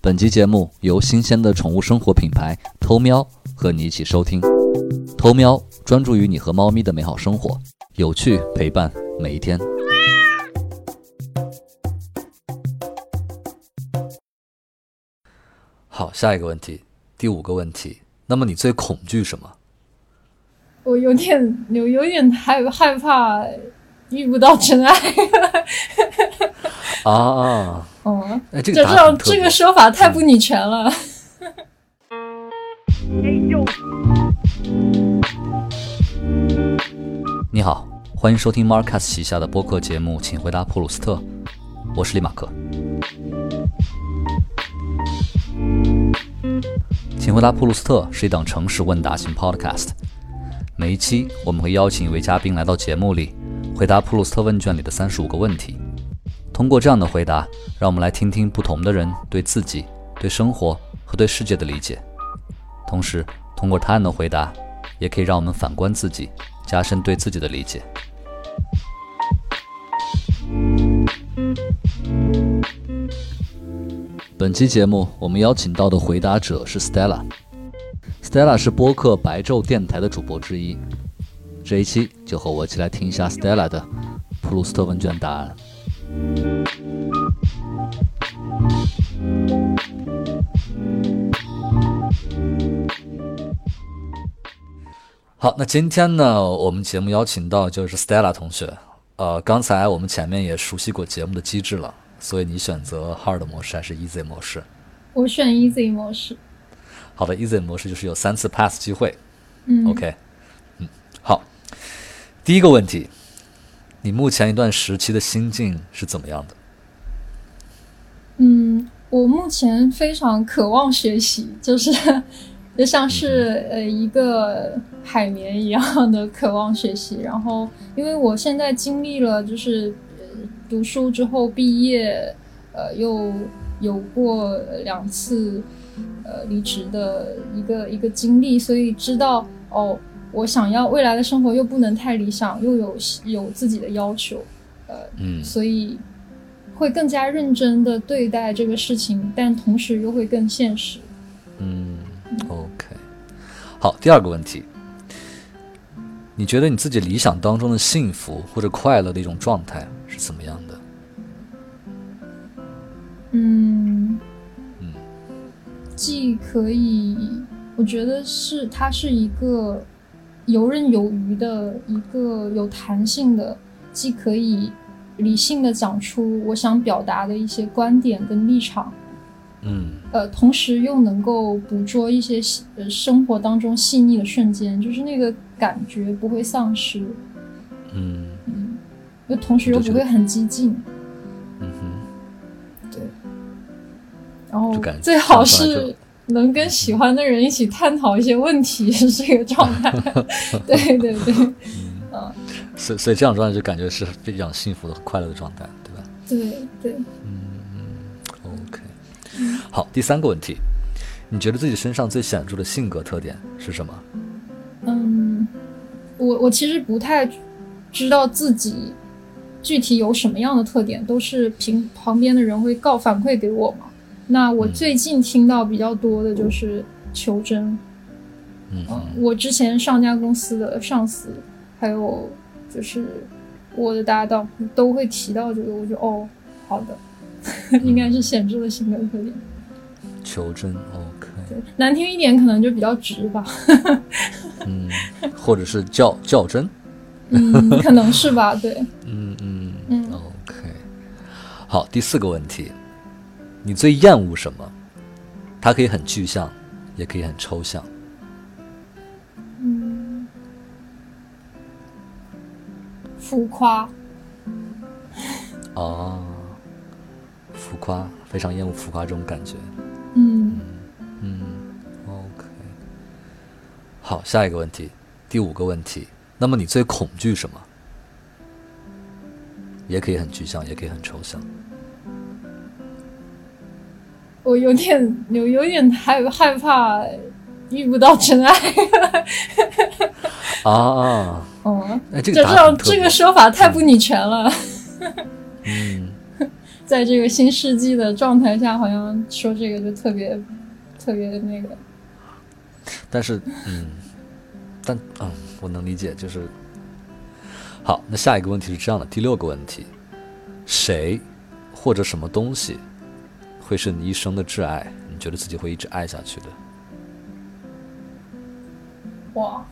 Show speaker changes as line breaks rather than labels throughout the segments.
本集节目由新鲜的宠物生活品牌偷喵和你一起收听。偷喵专注于你和猫咪的美好生活，有趣陪伴每一天。好，下一个问题，第五个问题。那么你最恐惧什么？
我有点有有点害害怕遇不到真爱。
啊，
哦，
哎，这
这这个说法太不女权了。
你好，欢迎收听 Marcus 旗下的播客节目《请回答普鲁斯特》，我是李马克。请回答普鲁斯特是一档城市问答型 podcast，每一期我们会邀请一位嘉宾来到节目里，回答普鲁斯特问卷里的三十五个问题。通过这样的回答，让我们来听听不同的人对自己、对生活和对世界的理解。同时，通过他人的回答，也可以让我们反观自己，加深对自己的理解。本期节目我们邀请到的回答者是 Stella。Stella 是播客白昼电台的主播之一。这一期就和我一起来听一下 Stella 的普鲁斯特问卷答案。好，那今天呢，我们节目邀请到就是 Stella 同学。呃，刚才我们前面也熟悉过节目的机制了，所以你选择 Hard 模式还是 Easy 模式？
我选 easy 模式。
好的，Easy 模式就是有三次 Pass 机会。
嗯
OK，嗯，好。第一个问题，你目前一段时期的心境是怎么样的？
嗯，我目前非常渴望学习，就是 就像是呃一个海绵一样的渴望学习。然后，因为我现在经历了就是呃读书之后毕业，呃又有过两次呃离职的一个一个经历，所以知道哦，我想要未来的生活又不能太理想，又有有自己的要求，呃，
嗯
所以会更加认真的对待这个事情，但同时又会更现实。
嗯，OK。好，第二个问题，你觉得你自己理想当中的幸福或者快乐的一种状态是怎么样的？
嗯
嗯，
既可以，我觉得是它是一个游刃有余的一个有弹性的，既可以理性的讲出我想表达的一些观点跟立场，
嗯。
呃，同时又能够捕捉一些细呃生活当中细腻的瞬间，就是那个感觉不会丧失，
嗯。
嗯又同时又不会很激进，
嗯哼，
对。然后最好是能跟喜欢的人一起探讨一些问题，是这个状态。对对对，嗯，
所以所以这样状态就感觉是非常幸福的、快乐的状态，对吧
对对。
嗯？OK。好，第三个问题，你觉得自己身上最显著的性格特点是什么？
嗯，我我其实不太知道自己具体有什么样的特点，都是凭旁边的人会告反馈给我嘛。那我最近听到比较多的就是求真，
嗯
嗯，我之前上家公司的上司，还有就是我的搭档都会提到这个，我就哦，好的，应该是显著的性格特点。
求真，OK。
难听一点可能就比较直吧，
嗯，或者是较较真，
嗯，可能是吧，对。
嗯嗯
嗯。
OK。好，第四个问题，你最厌恶什么？它可以很具象，也可以很抽象。
嗯，浮夸，
哦，浮夸，非常厌恶浮夸这种感觉。
嗯
嗯，OK。好，下一个问题，第五个问题，那么你最恐惧什么？也可以很具象，也可以很抽象。
我有点有有点害害怕遇不到真爱。
啊，
哦，
哎，这
这这
个
说法太不女权了。
嗯，
在这个新世纪的状态下，好像说这个就特别特别那个。
但是，嗯，但嗯，我能理解，就是好。那下一个问题是这样的，第六个问题，谁或者什么东西会是你一生的挚爱？你觉得自己会一直爱下去的？
哇，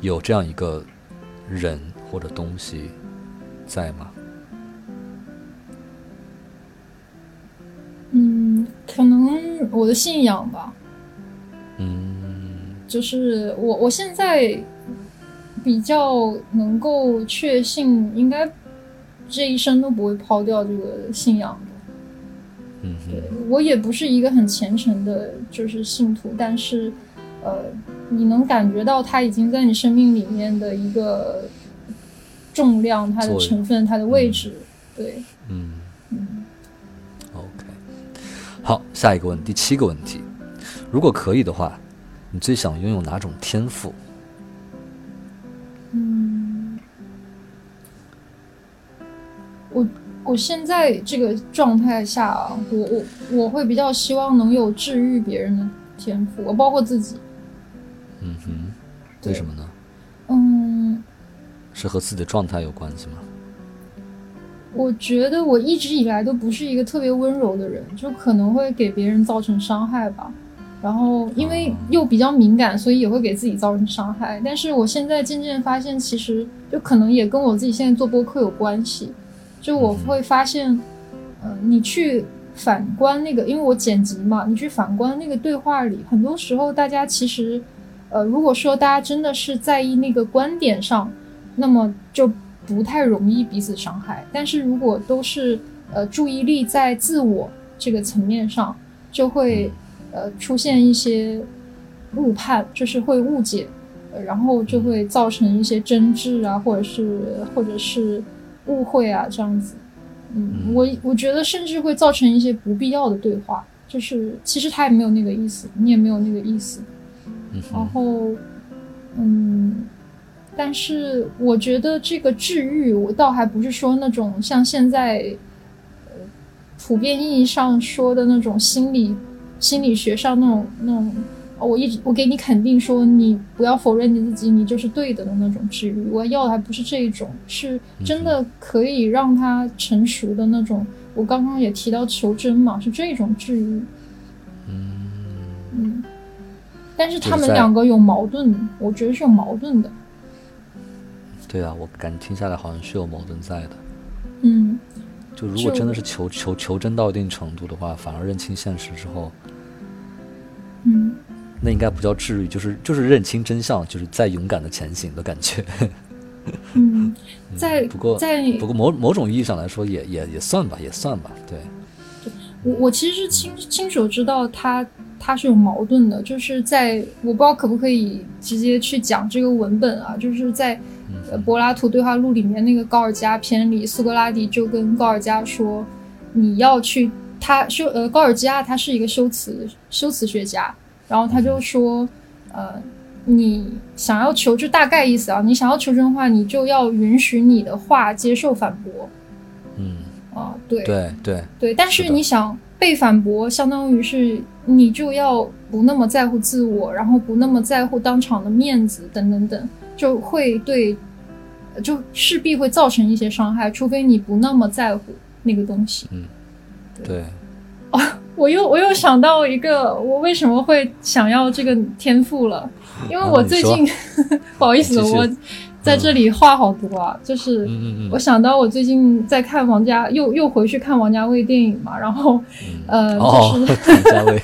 有这样一个人或者东西在吗？
嗯，可能我的信仰吧。
嗯，
就是我我现在比较能够确信，应该这一生都不会抛掉这个信仰的。
嗯
对我也不是一个很虔诚的，就是信徒，但是呃，你能感觉到他已经在你生命里面的一个重量、它的成分、它的位置。对，
嗯
嗯。
，OK。好，下一个问第七个问题，如果可以的话，你最想拥有哪种天赋？
嗯，我我现在这个状态下啊，我我我会比较希望能有治愈别人的天赋，我包括自己。
嗯哼，为什么呢？
嗯，
是和自己的状态有关系吗？
我觉得我一直以来都不是一个特别温柔的人，就可能会给别人造成伤害吧。然后因为又比较敏感，所以也会给自己造成伤害。但是我现在渐渐发现，其实就可能也跟我自己现在做播客有关系。就我会发现，嗯、你去反观那个，因为我剪辑嘛，你去反观那个对话里，很多时候大家其实，呃，如果说大家真的是在意那个观点上，那么就不太容易彼此伤害。但是如果都是呃注意力在自我这个层面上，就会呃出现一些误判，就是会误解，然后就会造成一些争执啊，或者是或者是误会啊这样子。嗯，我我觉得甚至会造成一些不必要的对话，就是其实他也没有那个意思，你也没有那个意思。
嗯
然，后，嗯，但是我觉得这个治愈，我倒还不是说那种像现在，呃，普遍意义上说的那种心理心理学上那种那种，哦我一直我给你肯定说你不要否认你自己，你就是对的的那种治愈。我要的还不是这一种，是真的可以让他成熟的那种。我刚刚也提到求真嘛，是这种治愈。嗯嗯，但是他们两个有矛盾，我觉得是有矛盾的。
对啊，我感觉听下来好像是有矛盾在的。
嗯，
就如果真的是求求求真到一定程度的话，反而认清现实之后，
嗯，
那应该不叫治愈，就是就是认清真相，就是再勇敢的前行的感觉。
嗯，在
不过
在
不过某某种意义上来说也，也也算吧，也算吧。对，
我我其实是亲亲手知道他他是有矛盾的，就是在我不知道可不可以直接去讲这个文本啊，就是在呃柏拉图对话录里面那个高尔加篇里，苏格拉底就跟高尔加说，你要去他修呃高尔加他是一个修辞修辞学家，然后他就说呃。你想要求就大概意思啊，你想要求真话，你就要允许你的话接受反驳。
嗯，
啊，对。
对对，
对，但是你想被反驳，相当于是你就要不那么在乎自我，然后不那么在乎当场的面子等等等，就会对，就势必会造成一些伤害，除非你不那么在乎那个东西。嗯。
对，
我又我又想到一个，我为什么会想要这个天赋了？因为
啊
我最近 不好意思，我在这里话好多啊，就是。我
嗯，
想到我最近在看王家，又又回去看王家卫电影嘛，然后，呃，
哦
就是，
王家卫，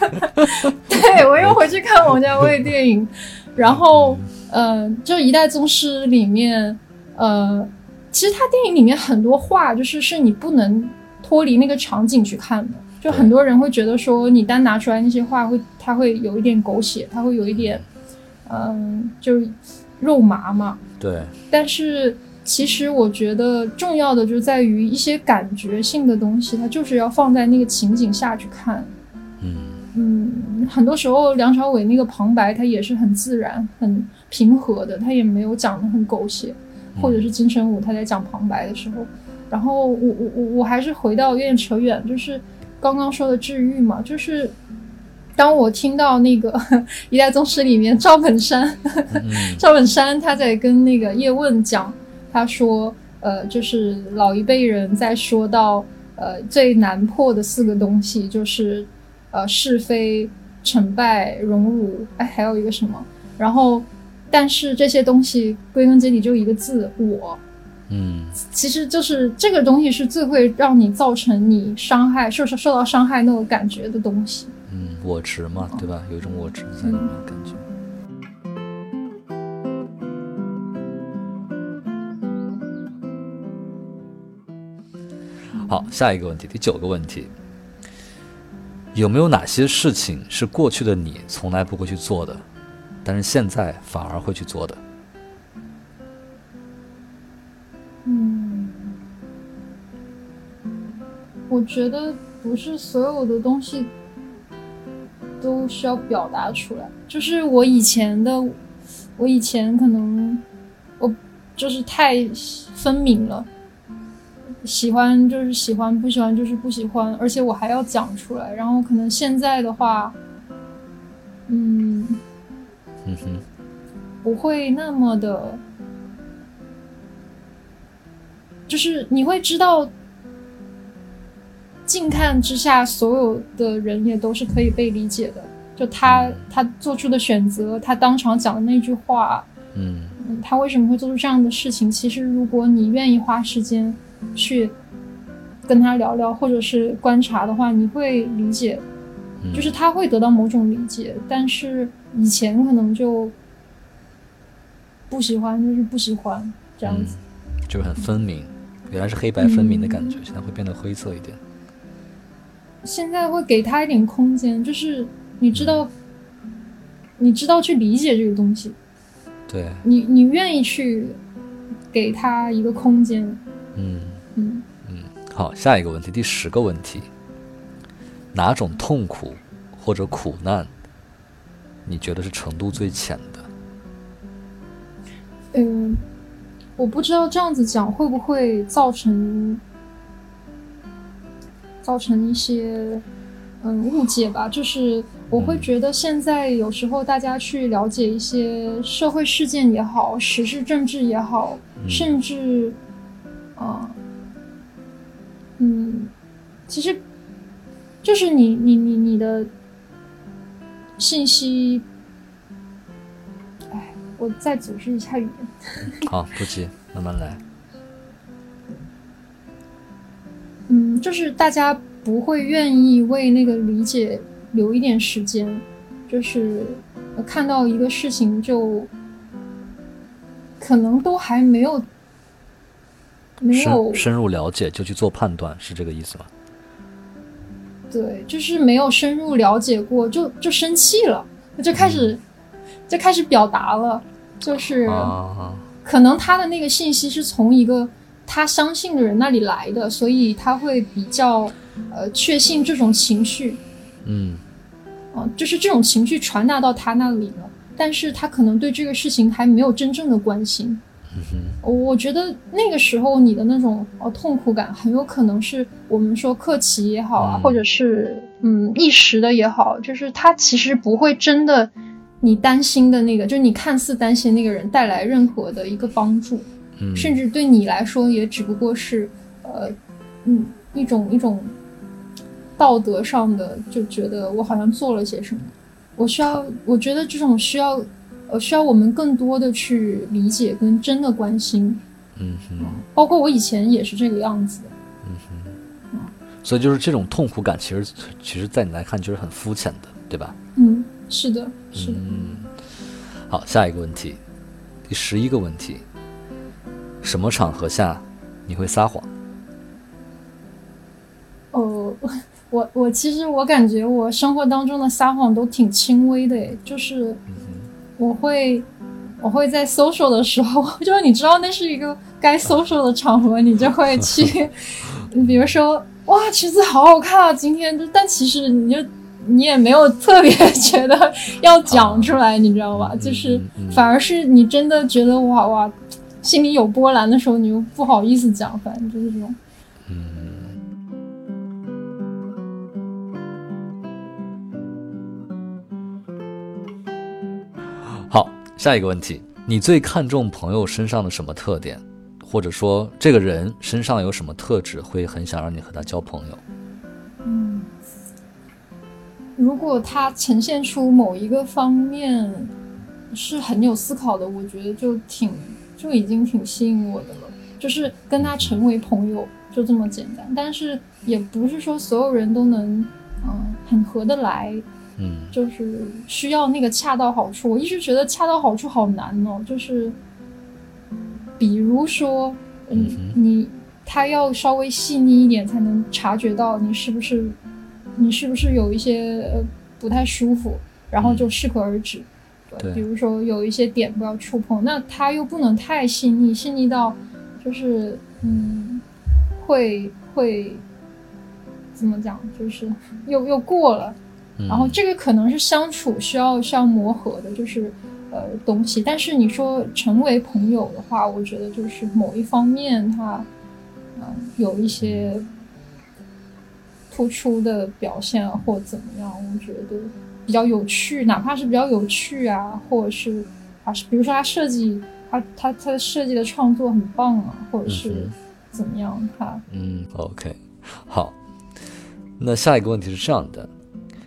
对我又回去看王家卫电影，然后，呃，就《一代宗师》里面，呃，其实他电影里面很多话，就是是你不能脱离那个场景去看的。就很多人会觉得说，你单拿出来那些话会，他会有一点狗血，他会有一点，嗯、就是肉麻嘛。
对，
但是其实我觉得重要的就在于一些感觉性的东西，它就是要放在那个情景下去看。
嗯。
嗯，很多时候梁朝伟那个旁白他也是很自然、很平和的，他也没有讲的很狗血，或者是金城武他在讲旁白的时候，然后我我我我还是回到有点扯远，就是刚刚说的治愈嘛，就是当我听到那个 《一代宗师》里面赵本山，赵本山他在跟那个叶问讲，他说，呃，就是老一辈人在说到，呃，最难破的四个东西就是，呃，是非、成败、荣辱，哎，还有一个什么？然后，但是这些东西归根结底就一个字，我。
嗯，
其实就是这个东西是最会让你造成你伤害、受受受到伤害那种感觉的东西。
嗯，我执嘛，对吧？有一种我执在里面感觉。好，下一个问题，第九个问题，有没有哪些事情是过去的你从来不会去做的，但是现在反而会去做的？
我觉得不是所有的东西都需要表达出来。就是我以前的，我以前可能我就是太分明了，喜欢就是喜欢，不喜欢就是不喜欢，而且我还要讲出来。然后可能现在的话，
嗯，嗯哼，
不会那么的，就是你会知道。近看之下，所有的人也都是可以被理解的。就他他做出的选择，他当场讲的那句话，
嗯，
他为什么会做出这样的事情？其实，如果你愿意花时间去跟他聊聊，或者是观察的话，你会理解，就是他会得到某种理解。但是以前可能就不喜欢，就是不喜欢这样子，
就是很分明，原来是黑白分明的感觉，现在会变得灰色一点。
现在会给他一点空间，就是你知道，你知道去理解这个东西，
对，
你你愿意去给他一个空间，
嗯嗯嗯。好，下一个问题，第十个问题，哪种痛苦或者苦难，你觉得是程度最浅的？
嗯，我不知道这样子讲会不会造成。造成一些嗯误解吧，就是我会觉得现在有时候大家去了解一些社会事件也好，时事政治也好，甚至啊嗯，其实就是你你你你的信息，哎，我再组织一下语言。
好，不急，慢慢来。
嗯，就是大家不会愿意为那个理解留一点时间，就是看到一个事情就可能都还没有没有
深入了解就去做判断，是这个意思吗？
对，就是没有深入了解过就就生气了，就开始就开始表达了，就是可能他的那个信息是从一个。他相信的人那里来的，所以他会比较，呃，确信这种情绪，
嗯，
啊，就是这种情绪传达到他那里了，但是他可能对这个事情还没有真正的关心。
嗯哼，
我觉得那个时候你的那种呃痛苦感，很有可能是我们说客气也好啊，或者是嗯一时的也好，就是他其实不会真的你担心的那个，就是你看似担心那个人带来任何的一个帮助。甚至对你来说，也只不过是，呃，嗯，一种一种道德上的，就觉得我好像做了些什么，我需要，我觉得这种需要，呃，需要我们更多的去理解跟真的关心，
嗯哼，
包括我以前也是这个样子，
嗯哼，所以就是这种痛苦感，其实其实在你来看就是很肤浅的，对吧？
嗯，是的，是的。
嗯，好，下一个问题，第十一个问题。什么场合下你会撒谎？
哦，我我其实我感觉我生活当中的撒谎都挺轻微的，就是我会我会在 social 的时候，就是你知道那是一个该 social 的场合，你就会去，比如说哇裙子好好看啊，今天就但其实你就你也没有特别觉得要讲出来，你知道吧？就是反而是你真的觉得哇哇。心里有波澜的时候，你又不好意思讲，反正就是这种。
嗯好，下一个问题，你最看重朋友身上的什么特点，或者说这个人身上有什么特质，会很想让你和他交朋友？
嗯，如果他呈现出某一个方面是很有思考的，我觉得就挺就已经挺吸引我的了，就是跟他成为朋友就这么简单。但是也不是说所有人都能嗯很合得来。
嗯，
就是需要那个恰到好处。我一直觉得恰到好处好难哦，就是比如说，嗯，你他要稍微细腻一点，才能察觉到你是不是你是不是有一些不太舒服，然后就适可而止。
对，
比如说有一些点不要触碰，那他又不能太细腻，细腻到就是嗯，会会怎么讲，就是 又又过了。然后这个可能是相处需要需要磨合的，就是呃东西。但是你说成为朋友的话，我觉得就是某一方面他嗯有一些突出的表现或怎么样，我觉得比较有趣，哪怕是比较有趣啊，或者是啊是比如说他设计他他他的设计的创作很棒啊，或者是怎么样他
嗯 OK 好，那下一个问题是这样的。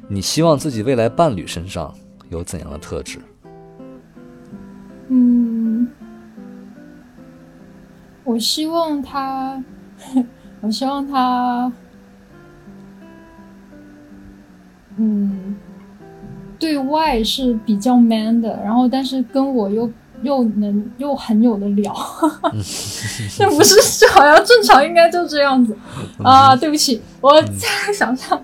你希望自己未来伴侣身上有怎样的特质？
嗯，我希望他，我希望他，嗯，对外是比较 man 的，然后但是跟我又。又能又很有的聊，这不是这好像正常应该就这样子啊？对不起，我再想想，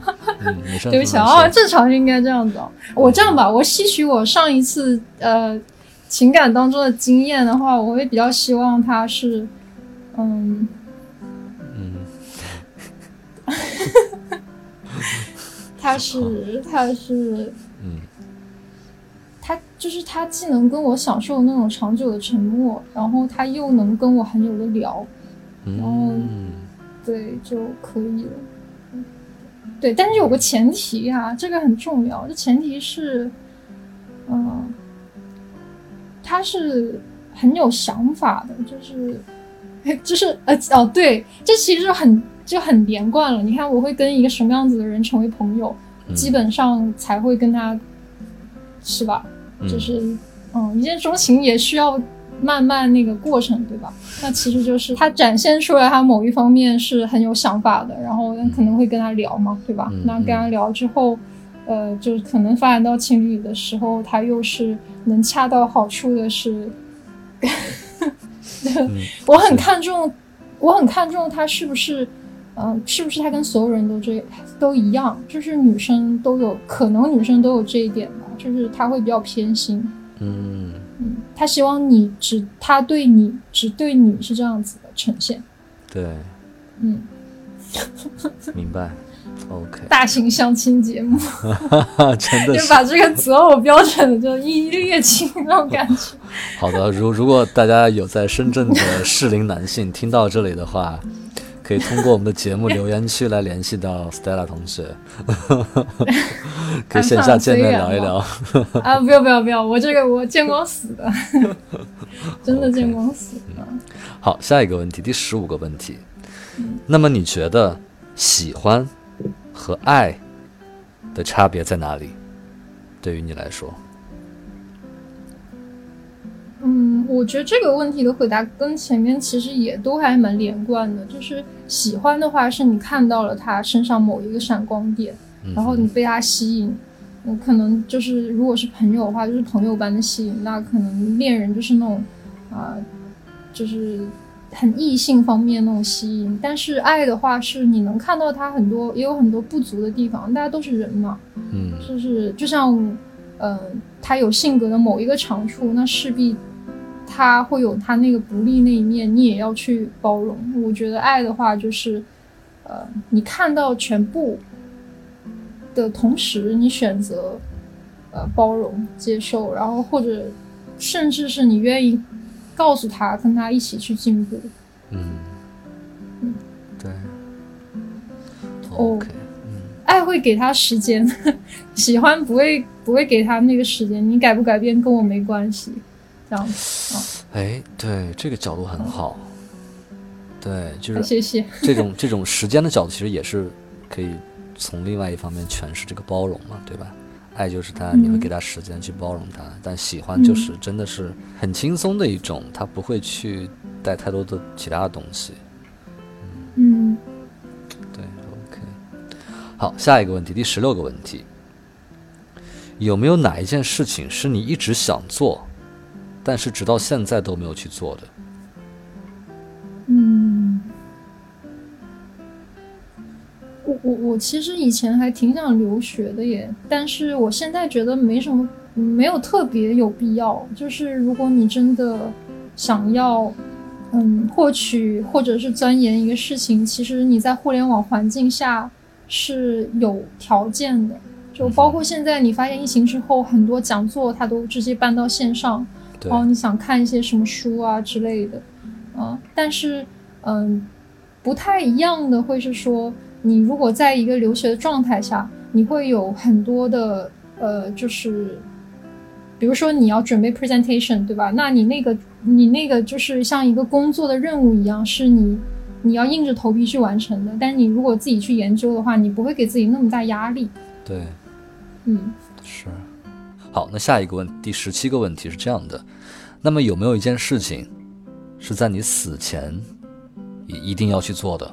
对不起啊，正常应该这样子。我这样吧，我吸取我上一次呃情感当中的经验的话，我会比较希望他是嗯嗯，他是他是就是他，既能跟我享受那种长久的沉默，然后他又能跟我很有的聊，然后对就可以了。对，但是有个前提啊，这个很重要。这前提是，嗯，他是很有想法的，就是，就是呃哦，对，这其实很就很连贯了。你看，我会跟一个什么样子的人成为朋友，基本上才会跟他，是吧？就是，嗯，一见钟情也需要慢慢那个过程，对吧？那其实就是他展现出来他某一方面是很有想法的，然后可能会跟他聊嘛，对吧？那跟他聊之后，呃，就可能发展到情侣的时候，他又是能恰到好处的，是，我很看重，我很看重他是不是，嗯，是不是他跟所有人都这都一样？就是女生都有可能，女生都有这一点吧。就是他会比较偏心，嗯嗯，他希望你只他对你只对你是这样子的呈现，
对，
嗯，
明白，OK，
大型相亲节目，
真的
就把这个择偶标准就一一列清那种感觉。
好的，如如果大家有在深圳的适龄男性听到这里的话。可以通过我们的节目 留言区来联系到 Stella 同学，可以线下见面聊一聊。
啊，不要不要不要，我这个我见光死的，真的见光死的。
好，下一个问题，第十五个问题。那么你觉得喜欢和爱的差别在哪里？对于你来说？
我觉得这个问题的回答跟前面其实也都还蛮连贯的。就是喜欢的话，是你看到了他身上某一个闪光点，然后你被他吸引。嗯，可能就是如果是朋友的话，就是朋友般的吸引。那可能恋人就是那种啊，就是很异性方面那种吸引。但是爱的话，是你能看到他很多也有很多不足的地方。大家都是人嘛，
嗯，
就是就像嗯，他有性格的某一个长处，那势必。他会有他那个不利那一面，你也要去包容。我觉得爱的话，就是，呃，你看到全部的同时，你选择，呃，包容、接受，然后或者甚至是你愿意告诉他，跟他一起去进步。
嗯，
嗯
对。
哦
OK，
爱会给他时间，喜欢不会不会给他那个时间。你改不改变跟我没关系，这样子。
哎，对，这个角度很好。对，就
啊，
是
谢谢。
这种这种时间的角度，其实也是可以从另外一方面诠释这个包容嘛，对吧？爱就是他，你会
嗯
给他时间去包容他，但喜欢就是真的是很轻松的一种，他不会去带太多的其他的东西。
嗯
对，OK。好，下一个问题，第十六个问题，有没有哪一件事情是你一直想做，但是直到现在都没有去做的？
嗯，我我我其实以前还挺想留学的耶，但是我现在觉得没什么，没有特别有必要。就是如果你真的想要，嗯，获取或者是钻研一个事情，其实你在互联网环境下是有条件的。就包括现在你发现疫情之后，很多讲座它都直接搬到线上，
对，
哦，你想看一些什么书啊之类的，啊、但是嗯、不太一样的会是说，你如果在一个留学的状态下，你会有很多的呃，就是比如说你要准备 presentation，对吧？那你那个你那个就是像一个工作的任务一样，是你你要硬着头皮去完成的。但你如果自己去研究的话，你不会给自己那么大压力。
对。
嗯
是，好，那下一个问第十七个问题是这样的，那么有没有一件事情是在你死前一一定要去做的？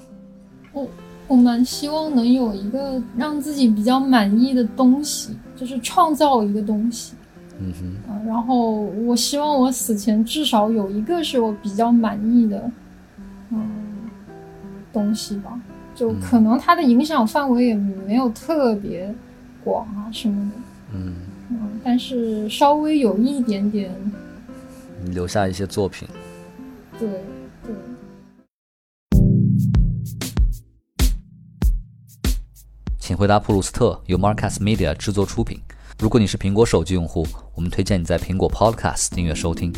我我蛮希望能有一个让自己比较满意的东西，就是创造一个东西。
嗯哼，
啊，然后我希望我死前至少有一个是我比较满意的，嗯，东西吧。就可能它的影响范围也没有特别广啊什么的，
嗯，
嗯，但是稍微有一点点，
你留下一些作品。
对对。
请回答普鲁斯特由 Marcus Media 制作出品。如果你是苹果手机用户，我们推荐你在苹果 Podcast 订阅收听。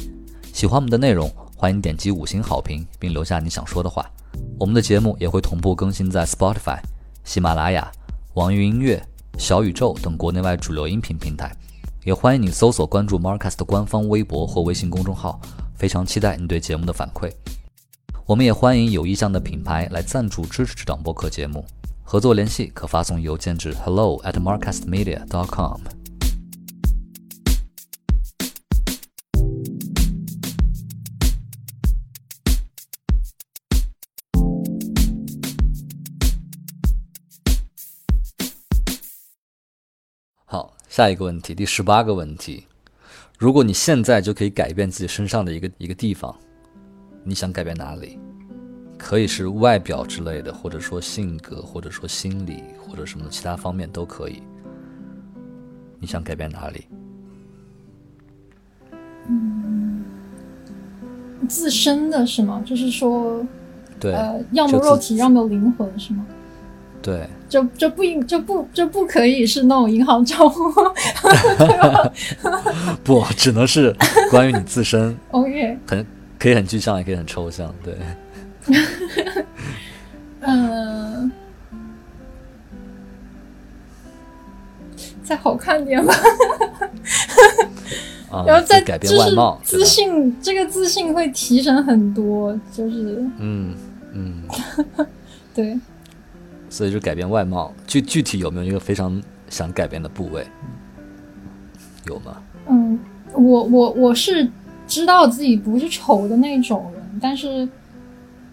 喜欢我们的内容，欢迎点击五星好评，并留下你想说的话。我们的节目也会同步更新在 Spotify、喜马拉雅、网易云音乐、小宇宙等国内外主流音频平台。也欢迎你搜索关注 Marcus 的官方微博或微信公众号。非常期待你对节目的反馈。我们也欢迎有意向的品牌来赞助支持这档播客节目。合作联系可发送邮件至 hello at marcastmedia.com。下一个问题，第十八个问题：如果你现在就可以改变自己身上的一个一个地方，你想改变哪里？可以是外表之类的，或者说性格，或者说心理，或者什么其他方面都可以。你想改变哪里？
嗯自身的是吗？就是说，
对，
呃，要么肉体，要么灵魂是吗？
对，
就就不应就不就不可以是那种银行账户
不，只能是关于你自身？
OK，
很可以很具象，也可以很抽象。对，
嗯、再好看点吧。
啊、
然后再
就改变
就是
外貌，
自信，这个自信会提升很多，就是
嗯嗯，
对，
所以就改变外貌。具具体有没有一个非常想改变的部位？有吗？
嗯，我我我是知道自己不是丑的那种人，但是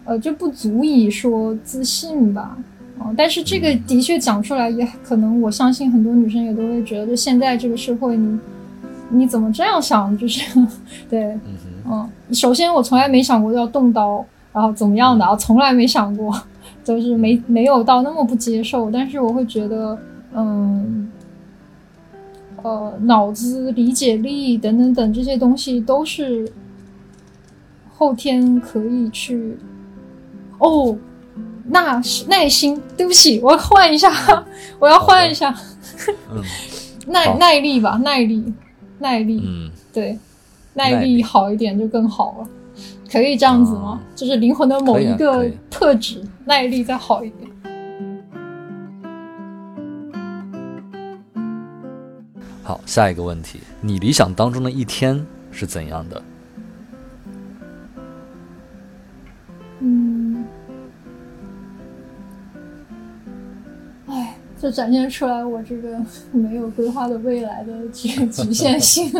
呃就不足以说自信吧。哦，但是这个的确讲出来，也可能我相信很多女生也都会觉得，就现在这个社会你，你怎么这样想？就是 对，
嗯哼，
嗯，首先我从来没想过要动刀，然后怎么样的啊，从来没想过，就是没没有到那么不接受，但是我会觉得，嗯，呃，脑子、理解力等等等这些东西都是后天可以去，哦，那是耐心，对不起，我要换一下，我要换一下，
嗯
耐耐力吧，耐力，耐力，
嗯，
对，
耐
力好一点就更好了。可以这样子吗？就是灵魂的某一个特质，耐力再好一点。
好，下一个问题，你理想当中的一天是怎样的？
嗯，哎，就展现出来我这个没有规划的未来的局 局限性。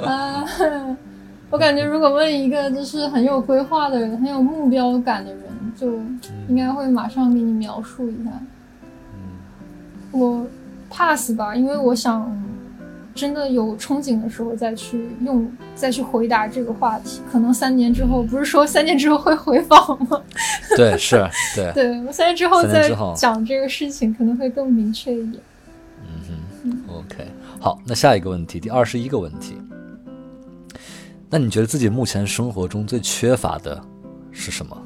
啊，我感觉如果问一个就是很有规划的人、很有目标感的人，就应该会马上给你描述一下。我 pass 吧，因为我想真的有憧憬的时候再去用，再去回答这个话题。可能三年之后，不是说三年之后会回访吗？
对，是，对，
对我三年之后再讲这个事情，可能会更明确一点。
嗯哼，OK，好，那下一个问题，第二十一个问题，那你觉得自己目前生活中最缺乏的是什么？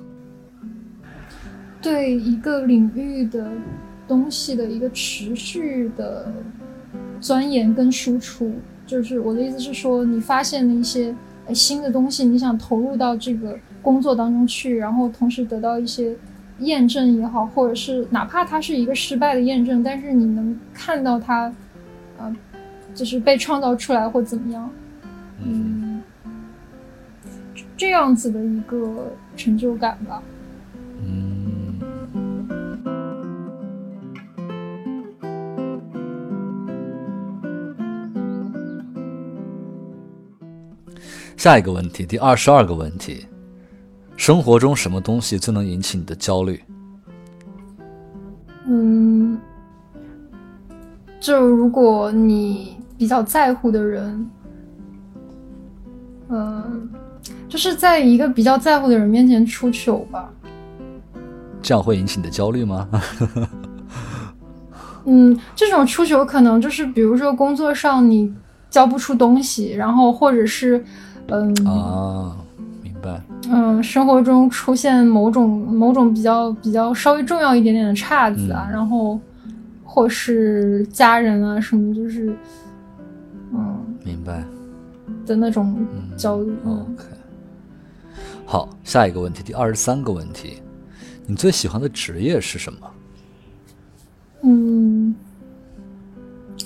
对一个领域的东西的一个持续的钻研跟输出，就是我的意思是说，你发现了一些呃新的东西，你想投入到这个工作当中去，然后同时得到一些验证也好，或者是哪怕它是一个失败的验证，但是你能看到它，呃，就是被创造出来或怎么样，嗯，这样子的一个成就感吧。
嗯，下一个问题，第二十二个问题，生活中什么东西最能引起你的焦虑？
嗯，就如果你比较在乎的人，嗯，就是在一个比较在乎的人面前出糗吧。
这样会引起你的焦虑吗？
嗯，这种出糗可能就是比如说工作上你交不出东西，然后或者是嗯
啊，明白。
嗯，生活中出现某种某种比较比较稍微重要一点点的岔子啊，
嗯
然后或是家人啊什么，就是嗯
明白。
的那种
嗯
焦虑。嗯
OK。好，下一个问题，第二十三个问题，你最喜欢的职业是什么？
嗯，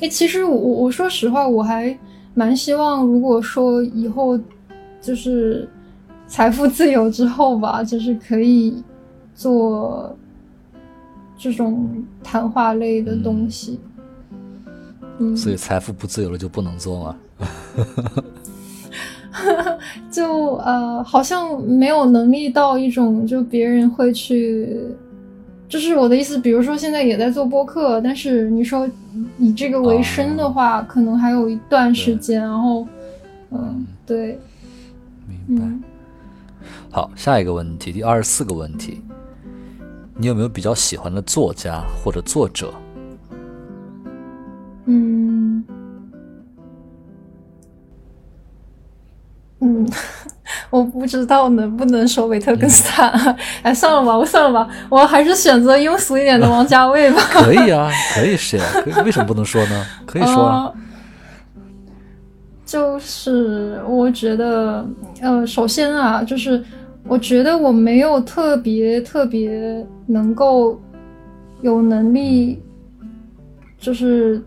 哎，其实我我说实话，我还蛮希望，如果说以后就是财富自由之后吧，就是可以做这种谈话类的东西。嗯，
所以财富不自由了就不能做吗？
就呃，好像没有能力到一种就别人会去，就是我的意思，比如说现在也在做播客，但是你说以这个为生的话，可能还有一段时间，然后嗯，对，
明白。
嗯。
好，下一个问题，第二十四个问题，你有没有比较喜欢的作家或者作者？
嗯嗯，我不知道能不能说维特根斯坦，哎，算了吧，我算了吧，我还是选择庸俗一点的王家卫吧。
可以啊，可以是呀，可以，为什么不能说呢？可以说啊。
呃就是我觉得，呃，首先啊，就是我觉得我没有特别特别能够有能力，就是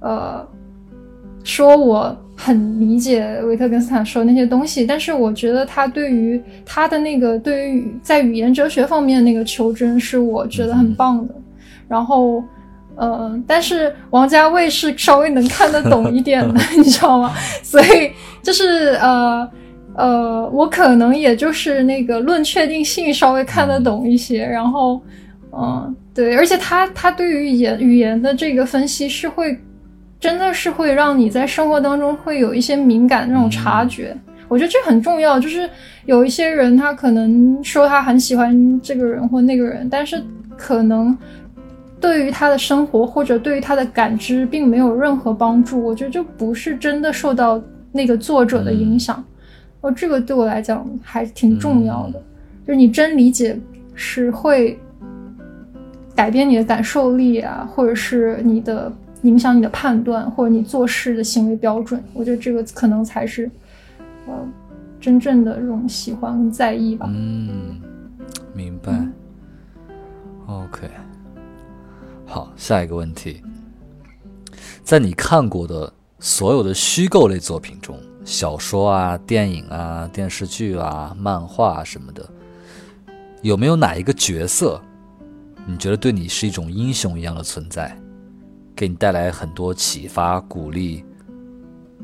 呃，说我很理解维特根斯坦说的那些东西，但是我觉得他对于他的那个对于在语言哲学方面那个求真是我觉得很棒的，然后。呃，但是王家卫是稍微能看得懂一点的，你知道吗？所以就是呃呃，我可能也就是那个论确定性稍微看得懂一些，然后嗯、呃对，而且他他对于语言语言的这个分析是会真的是会让你在生活当中会有一些敏感那种察觉，我觉得这很重要。就是有一些人他可能说他很喜欢这个人或那个人，但是可能。对于他的生活或者对于他的感知，并没有任何帮助。我觉得这不是真的受到那个作者的影响。哦，这个对我来讲还挺重要的。就是你真理解是会改变你的感受力啊，或者是你的影响你的判断，或者你做事的行为标准。我觉得这个可能才是呃真正的这种喜欢跟在意吧。
嗯，明白。OK，好，下一个问题，在你看过的所有的虚构类作品中，小说啊、电影啊、电视剧啊、漫画什么的，有没有哪一个角色，你觉得对你是一种英雄一样的存在，给你带来很多启发、鼓励、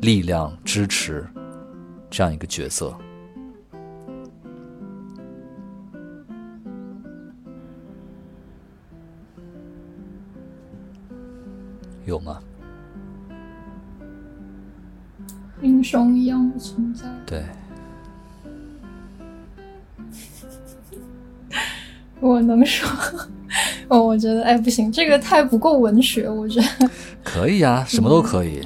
力量、支持，这样一个角色？有吗？
英雄一样的存在。
对，
我能说？哦，我觉得，哎，不行，这个太不够文学。我觉得
可以啊，什么都可以。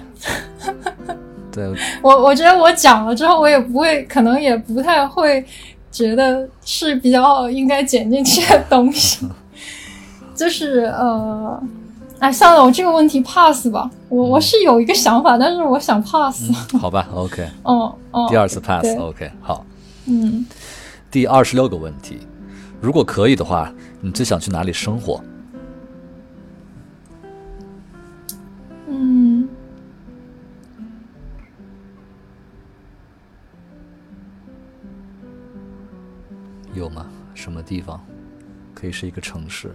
对，
我我觉得我讲了之后，我也不会，可能也不太会觉得是比较应该剪进去的东西。就是呃，哎，算了，我这个问题 pass 吧。我我是有一个想法，但是我想 pass。
好吧，OK。
哦哦，
第二次 pass
对
OK，好。
嗯，
第二十六个问题，如果可以的话，你最想去哪里生活？
嗯，
有吗？什么地方？可以是一个城市。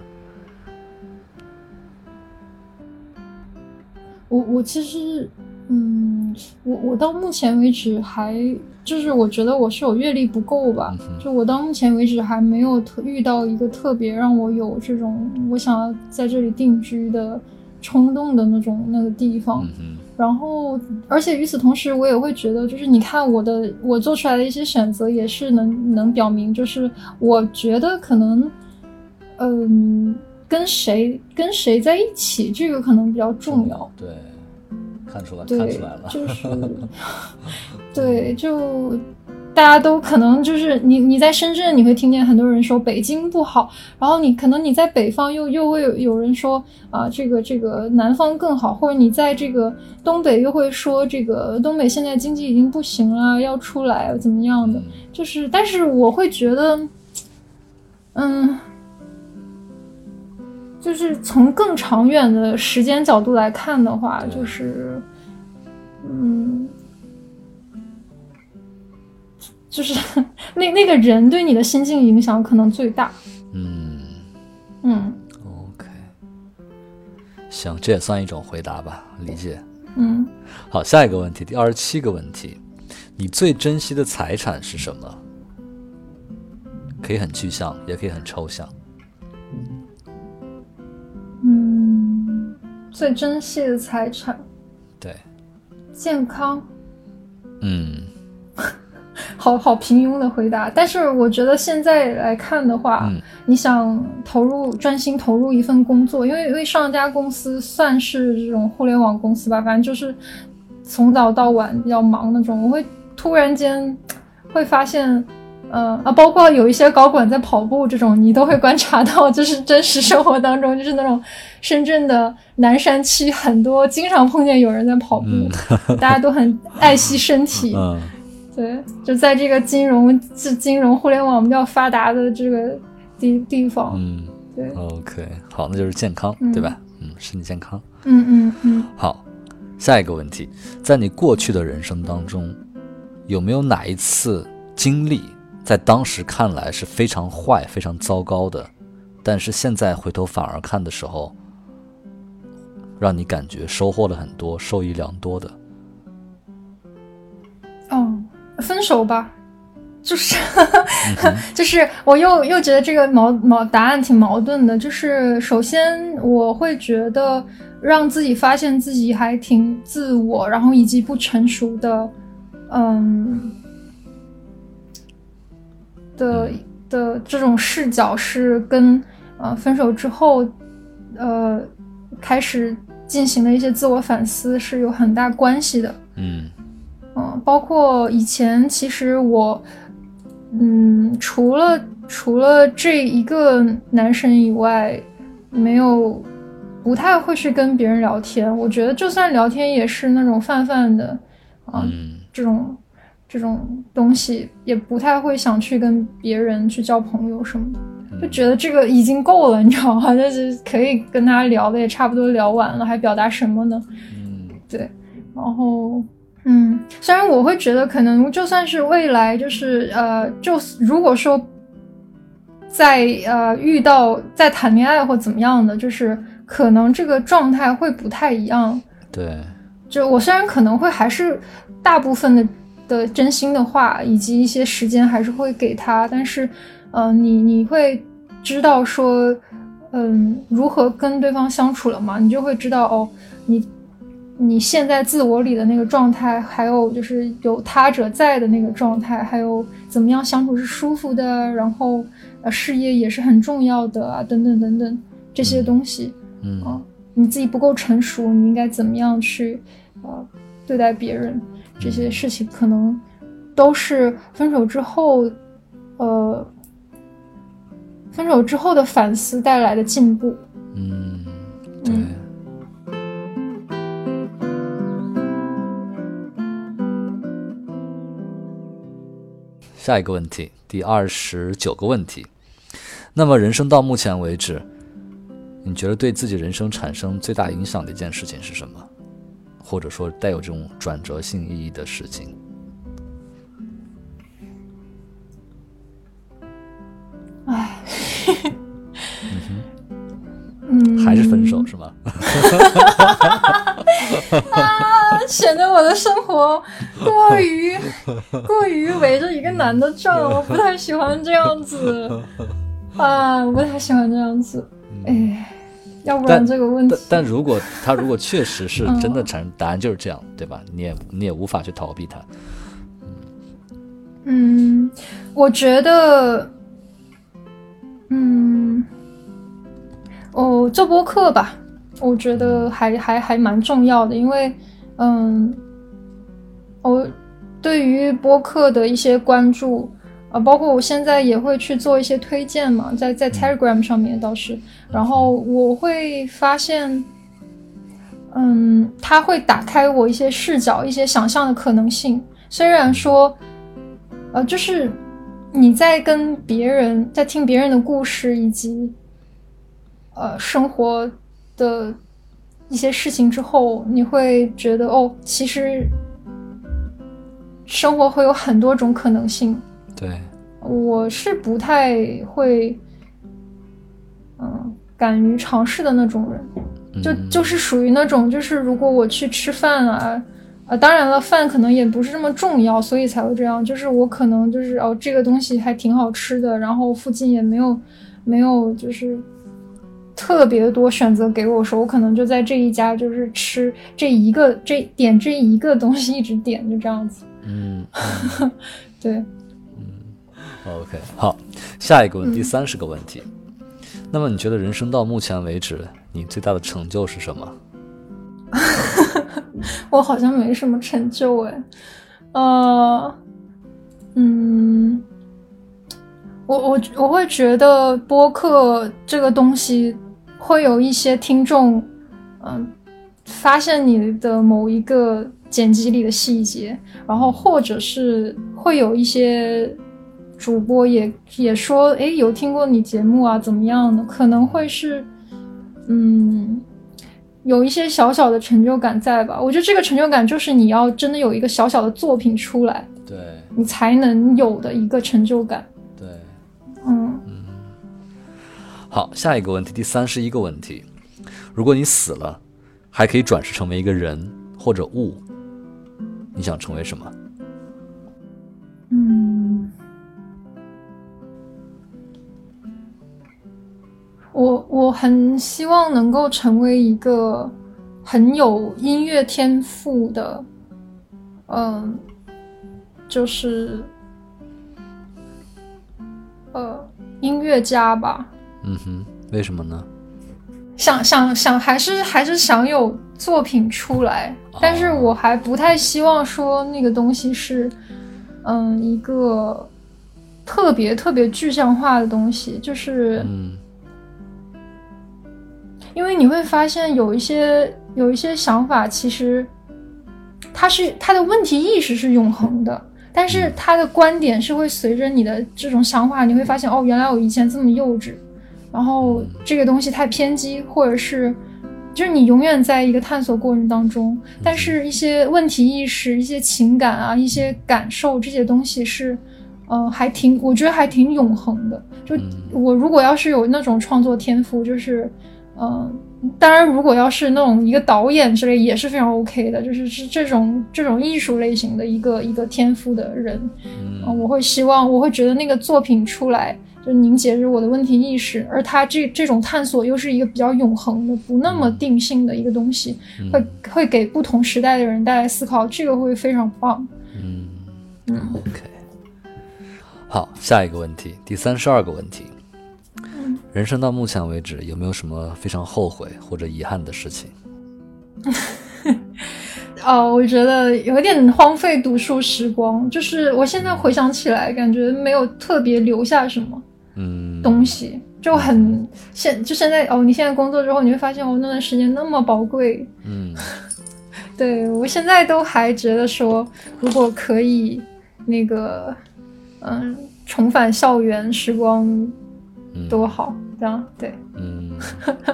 我我其实，嗯，我我到目前为止还就是我觉得我是有阅历不够吧，
嗯
就我到目前为止还没有特遇到一个特别让我有这种我想要在这里定居的冲动的那种那个地方。
嗯，
然后，而且与此同时，我也会觉得，就是你看我的我做出来的一些选择，也是能能表明，就是我觉得可能，嗯，跟谁跟谁在一起，这个可能比较重要。
对，看出来，看
对
出来了。，
就是，对，就大家都可能就是你你在深圳，你会听见很多人说北京不好，然后你可能你在北方又又会有有人说啊、这个这个南方更好，或者你在这个东北又会说这个东北现在经济已经不行了，要出来怎么样的，
嗯
就是，但是我会觉得，嗯。就是从更长远的时间角度来看的话，就是，嗯，就是 那那个人对你的心境影响可能最大。
嗯
嗯
，OK，行，这也算一种回答吧，理解。
嗯，
好，下一个问题，第二十七个问题，你最珍惜的财产是什么？可以很具象，也可以很抽象。
最珍惜的财产，
对，
健康。
嗯
好好平庸的回答，但是我觉得现在来看的话，
嗯
你想投入专心投入一份工作，因为因为上一家公司算是这种互联网公司吧，反正就是从早到晚比较忙那种，我会突然间会发现。呃啊，包括有一些高管在跑步这种，你都会观察到，就是真实生活当中，就是那种深圳的南山区，很多经常碰见有人在跑步，
嗯。
大家都很爱惜身体。
嗯。
对，就在这个金融、这金融互联网比较发达的这个地地方，
嗯。
对
，，OK，好，那就是健康，
嗯。
对吧？嗯，身体健康。
嗯嗯嗯，
好，下一个问题，在你过去的人生当中，有没有哪一次经历，在当时看来是非常坏、非常糟糕的，但是现在回头反而看的时候，让你感觉收获了很多、受益良多的？
哦，分手吧，就是
嗯
就是我又又觉得这个矛矛答案挺矛盾的，就是首先我会觉得让自己发现自己还挺自我，然后以及不成熟的，嗯的的这种视角是跟呃分手之后呃开始进行的一些自我反思是有很大关系的。
嗯
嗯，包括以前其实我，嗯，除了除了这一个男生以外，没有不太会去跟别人聊天。我觉得就算聊天，也是那种泛泛的啊、
嗯
这种这这种东西，也不太会想去跟别人去交朋友什么的，就觉得这个已经够了，你知道吗？就是可以跟他聊的也差不多聊完了，还表达什么呢？
嗯，
对，然后。嗯，虽然我会觉得，可能就算是未来，就是呃，就如果说在呃遇到在谈恋爱或怎么样的，就是可能这个状态会不太一样。
对，
就我虽然可能会还是大部分的的真心的话，以及一些时间还是会给他，但是，嗯，你你会知道说，嗯，如何跟对方相处了嘛？你就会知道哦，你。你现在自我里的那个状态，还有就是有他者在的那个状态，还有怎么样相处是舒服的，然后呃事业也是很重要的啊，等等等等这些东西，
嗯
啊，你自己不够成熟，你应该怎么样去呃对待别人，这些事情可能都是分手之后，呃，分手之后的反思带来的进步，
嗯，对。下一个问题，第二十九个问题。那么，人生到目前为止，你觉得对自己人生产生最大影响的一件事情是什么？或者说带有这种转折性意义的事情？
唉，
嗯，还是分手是吗？
啊，显得我的生活过于 过于围着一个男的转，我不太喜欢这样子啊，我不太喜欢这样子。哎，要不然这个问题，
但如果他如果确实是真的产生，答案就是这样，对吧？你也你也无法去逃避它。
嗯，我觉得，嗯，哦，做播客吧。我觉得还还还蛮重要的，因为，嗯，我对于播客的一些关注啊，包括我现在也会去做一些推荐嘛，在在 Telegram 上面倒是，然后我会发现，嗯，它会打开我一些视角、一些想象的可能性。虽然说，呃，就是你在跟别人在听别人的故事以及，呃，生活。的一些事情之后，你会觉得哦，其实生活会有很多种可能性。
对，
我是不太会，嗯，敢于尝试的那种人，就就是属于那种，就是如果我去吃饭啊，啊，当然了，饭可能也不是这么重要，所以才会这样。就是我可能就是哦，这个东西还挺好吃的，然后附近也没有没有就是。特别多选择给我说，我可能就在这一家，就是吃这一个，这点这一个东西，一直点，就这样子。
嗯，
对，
嗯，OK，好，下一个问题，第三十个问题。那么你觉得人生到目前为止，你最大的成就是什么？
我好像没什么成就哎，呃，嗯，我我我会觉得播客这个东西。会有一些听众，嗯，发现你的某一个剪辑里的细节，然后或者是会有一些主播也也说，哎，有听过你节目啊，怎么样的？可能会是，嗯，有一些小小的成就感在吧？我觉得这个成就感就是你要真的有一个小小的作品出来，
对
你才能有的一个成就感。
对，
嗯。
好，下一个问题，第三十一个问题：如果你死了，还可以转世成为一个人或者物，你想成为什么？
嗯，我我很希望能够成为一个很有音乐天赋的，嗯，就是呃音乐家吧。
嗯哼，为什么呢？
想想想，还是还是想有作品出来，但是我还不太希望说那个东西是，嗯，一个特别特别具象化的东西，就是，
嗯，
因为你会发现有一些有一些想法，其实它是它的问题意识是永恒的。但是它的观点是会随着你的这种想法，你会发现哦，原来我以前这么幼稚，然后这个东西太偏激，或者是就是你永远在一个探索过程当中，但是一些问题意识、一些情感啊、一些感受这些东西是，嗯，还挺，我觉得还挺永恒的。就我如果要是有那种创作天赋，就是，嗯。当然，如果要是那种一个导演之类，也是非常 OK 的。就是是这种这种艺术类型的一个一个天赋的人，嗯，我会希望，我会觉得那个作品出来就凝结着我的问题意识，而他这这种探索又是一个比较永恒的、不那么定性的一个东西，会会给不同时代的人带来思考，这个会非常棒。
嗯嗯，OK。好，下一个问题，第三十二个问题。人生到目前为止，有没有什么非常后悔或者遗憾的事情？
哦，我觉得有点荒废读书时光。就是我现在回想起来，感觉没有特别留下什么
嗯
东西，就很现就现在哦，你现在工作之后，你会发现我，那段时间那么宝贵。
嗯，
对我现在都还觉得说，如果可以那个嗯重返校园时光，多好。这样对，
嗯，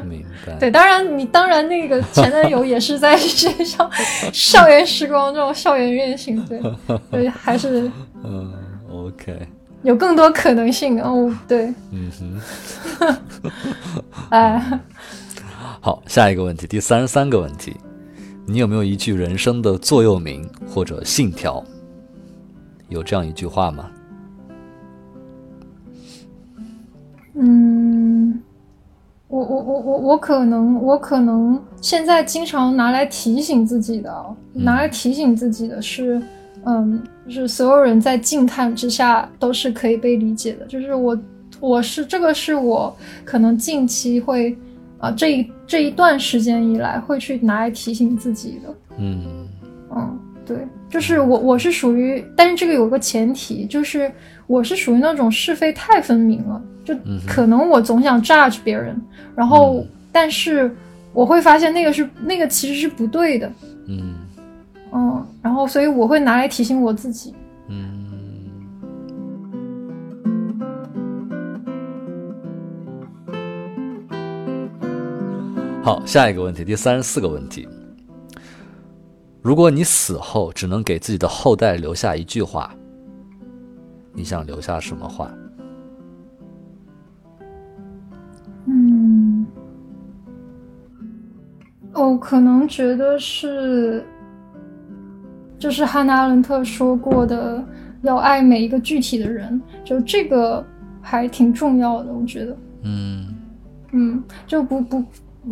明白。
对，当然你当然那个前男友也是在学校校园时光这种校园恋情，对，对，还是
嗯，OK，
有更多可能性哦，对，
嗯哼，
哎，
好，下一个问题，第三十三个问题，你有没有一句人生的座右铭或者信条？有这样一句话吗？
嗯，我我我我我可能我可能现在经常拿来提醒自己的，拿来提醒自己的是，嗯，就是所有人在静看之下都是可以被理解的。就是我我是这个是我可能近期会啊这一这一段时间以来会去拿来提醒自己的。
嗯
嗯，对，就是我我是属于，但是这个有个前提，就是我是属于那种是非太分明了。就可能我总想 judge 别人，然后但是我会发现那个是那个其实是不对的，
嗯。
嗯，然后所以我会拿来提醒我自己，
嗯。好，下一个问题，第三十四个问题，如果你死后只能给自己的后代留下一句话，你想留下什么话？
我可能觉得是，就是汉娜·阿伦特说过的，要爱每一个具体的人，就这个还挺重要的，我觉得。
嗯
嗯，就不不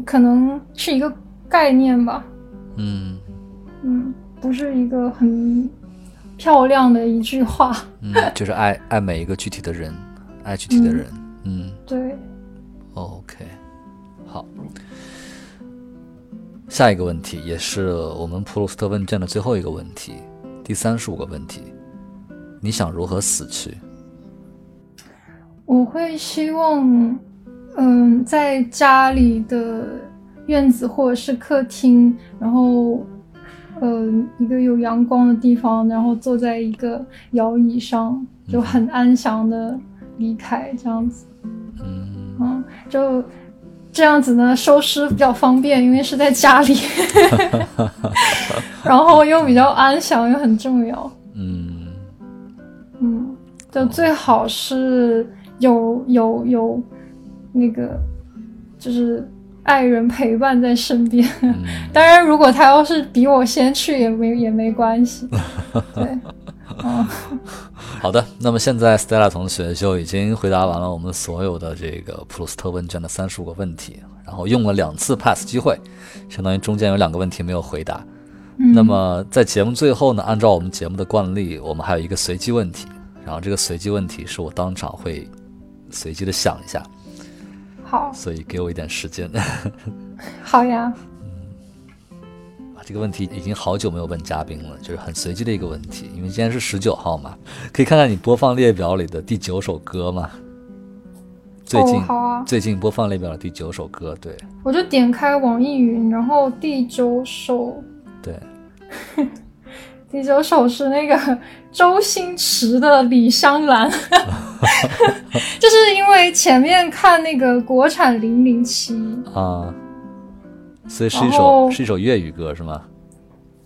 可能是一个概念吧。
嗯
嗯，不是一个很漂亮的一句话。
嗯，就是爱爱每一个具体的人，爱具体的人。嗯，
对。
OK，好。下一个问题也是我们普鲁斯特问卷的最后一个问题，第三十五个问题，你想如何死去？
我会希望，嗯，在家里的院子或者是客厅，然后，嗯，一个有阳光的地方，然后坐在一个摇椅上，就很安详的离开，这样子。
嗯，
嗯，就。这样子呢，收尸比较方便，因为是在家里，然后又比较安详，又很重要。
嗯
嗯，就最好是有有有那个，就是爱人陪伴在身边。当然，如果他要是比我先去，也没也没关系。对。
好的，那么现在 Stella 同学就已经回答完了我们所有的这个普鲁斯特问卷的三十五个问题，然后用了两次 pass 机会，相当于中间有两个问题没有回答。那么在节目最后呢，按照我们节目的惯例，我们还有一个随机问题，然后这个随机问题是我当场会随机的想一下。
好，
所以给我一点时间。
好呀。
这个问题已经好久没有问嘉宾了，就是很随机的一个问题，因为今天是十九号嘛，可以看看你播放列表里的第九首歌吗？最近
好啊，
最近播放列表的第九首歌，对，
我就点开网易云，然后第九首，
对，
第九首是那个周星驰的《李香兰 》，就是因为前面看那个国产《零零七》
啊，所以是一首是一首粤语歌是吗？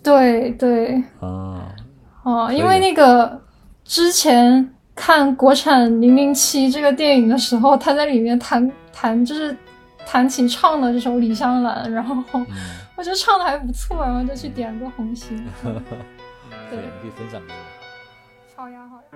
对对
啊
哦，因为那个之前看国产《零零七》这个电影的时候，他在里面弹弹就是弹琴唱的这首《李香兰》，然后我觉得唱的还不错，然后就去点了个红心。
对，你可以分享给我。
好呀，好呀。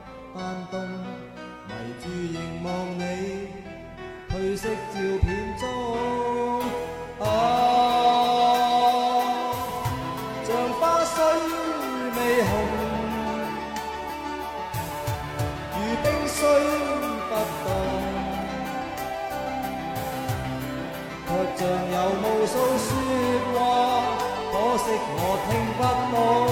像有